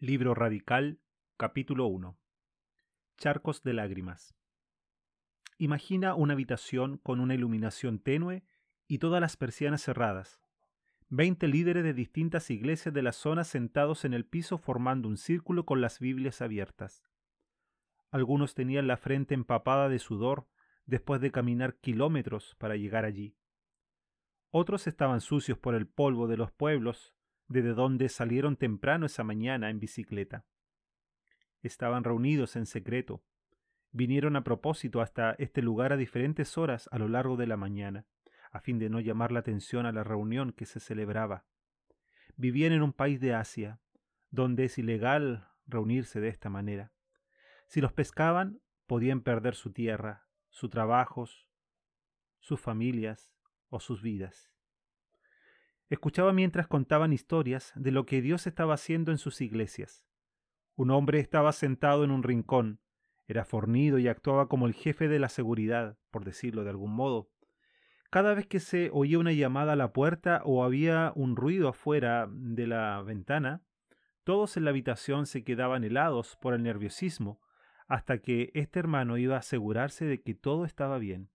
Libro Radical, capítulo 1. Charcos de lágrimas. Imagina una habitación con una iluminación tenue y todas las persianas cerradas. Veinte líderes de distintas iglesias de la zona sentados en el piso formando un círculo con las Biblias abiertas. Algunos tenían la frente empapada de sudor después de caminar kilómetros para llegar allí. Otros estaban sucios por el polvo de los pueblos desde donde salieron temprano esa mañana en bicicleta. Estaban reunidos en secreto. Vinieron a propósito hasta este lugar a diferentes horas a lo largo de la mañana, a fin de no llamar la atención a la reunión que se celebraba. Vivían en un país de Asia, donde es ilegal reunirse de esta manera. Si los pescaban, podían perder su tierra, sus trabajos, sus familias o sus vidas. Escuchaba mientras contaban historias de lo que Dios estaba haciendo en sus iglesias. Un hombre estaba sentado en un rincón, era fornido y actuaba como el jefe de la seguridad, por decirlo de algún modo. Cada vez que se oía una llamada a la puerta o había un ruido afuera de la ventana, todos en la habitación se quedaban helados por el nerviosismo, hasta que este hermano iba a asegurarse de que todo estaba bien.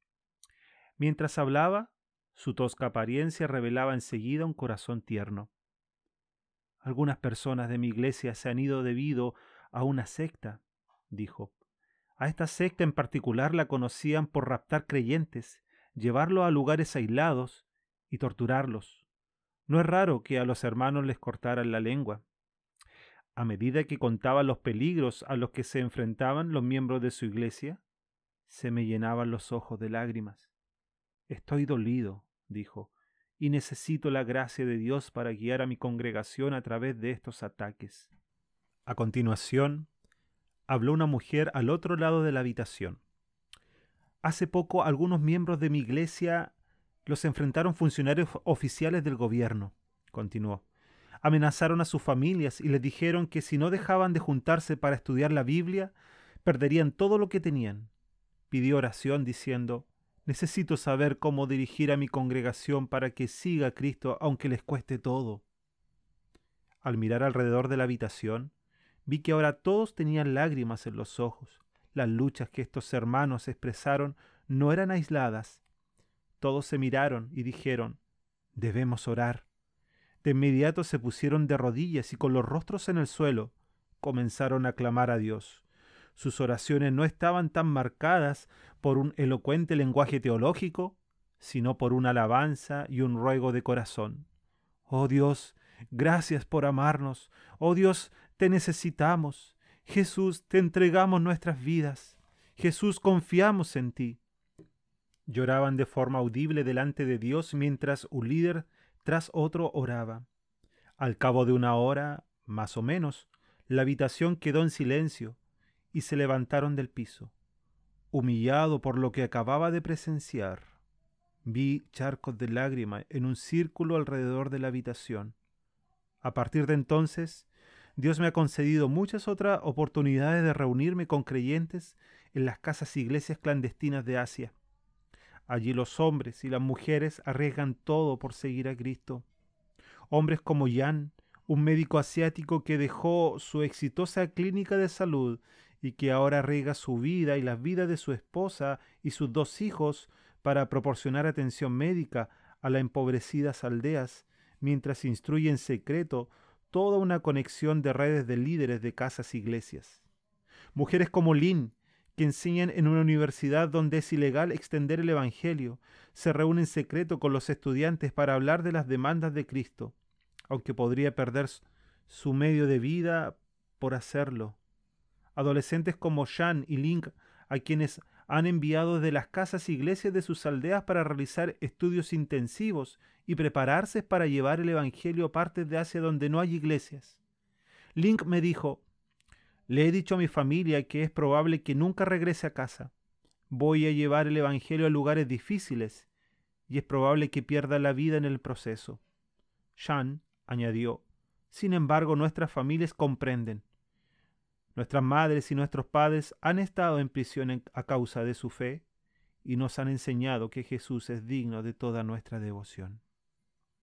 Mientras hablaba, su tosca apariencia revelaba enseguida un corazón tierno. Algunas personas de mi iglesia se han ido debido a una secta, dijo. A esta secta en particular la conocían por raptar creyentes, llevarlos a lugares aislados y torturarlos. No es raro que a los hermanos les cortaran la lengua. A medida que contaban los peligros a los que se enfrentaban los miembros de su iglesia, se me llenaban los ojos de lágrimas. Estoy dolido, dijo, y necesito la gracia de Dios para guiar a mi congregación a través de estos ataques. A continuación, habló una mujer al otro lado de la habitación. Hace poco algunos miembros de mi iglesia los enfrentaron funcionarios oficiales del gobierno, continuó. Amenazaron a sus familias y les dijeron que si no dejaban de juntarse para estudiar la Biblia, perderían todo lo que tenían. Pidió oración diciendo, Necesito saber cómo dirigir a mi congregación para que siga a Cristo aunque les cueste todo. Al mirar alrededor de la habitación, vi que ahora todos tenían lágrimas en los ojos. Las luchas que estos hermanos expresaron no eran aisladas. Todos se miraron y dijeron, debemos orar. De inmediato se pusieron de rodillas y con los rostros en el suelo comenzaron a clamar a Dios. Sus oraciones no estaban tan marcadas por un elocuente lenguaje teológico, sino por una alabanza y un ruego de corazón. Oh Dios, gracias por amarnos. Oh Dios, te necesitamos. Jesús, te entregamos nuestras vidas. Jesús, confiamos en ti. Lloraban de forma audible delante de Dios mientras un líder tras otro oraba. Al cabo de una hora, más o menos, la habitación quedó en silencio, y se levantaron del piso. Humillado por lo que acababa de presenciar, vi charcos de lágrima en un círculo alrededor de la habitación. A partir de entonces, Dios me ha concedido muchas otras oportunidades de reunirme con creyentes en las casas e iglesias clandestinas de Asia. Allí los hombres y las mujeres arriesgan todo por seguir a Cristo. Hombres como Jan, un médico asiático que dejó su exitosa clínica de salud y que ahora riega su vida y la vida de su esposa y sus dos hijos para proporcionar atención médica a las empobrecidas aldeas, mientras instruye en secreto toda una conexión de redes de líderes de casas e iglesias. Mujeres como Lynn, que enseñan en una universidad donde es ilegal extender el Evangelio, se reúnen en secreto con los estudiantes para hablar de las demandas de Cristo, aunque podría perder su medio de vida por hacerlo adolescentes como Shan y Link, a quienes han enviado de las casas e iglesias de sus aldeas para realizar estudios intensivos y prepararse para llevar el Evangelio a partes de Asia donde no hay iglesias. Link me dijo, le he dicho a mi familia que es probable que nunca regrese a casa. Voy a llevar el Evangelio a lugares difíciles y es probable que pierda la vida en el proceso. Shan añadió, sin embargo nuestras familias comprenden. Nuestras madres y nuestros padres han estado en prisión a causa de su fe y nos han enseñado que Jesús es digno de toda nuestra devoción.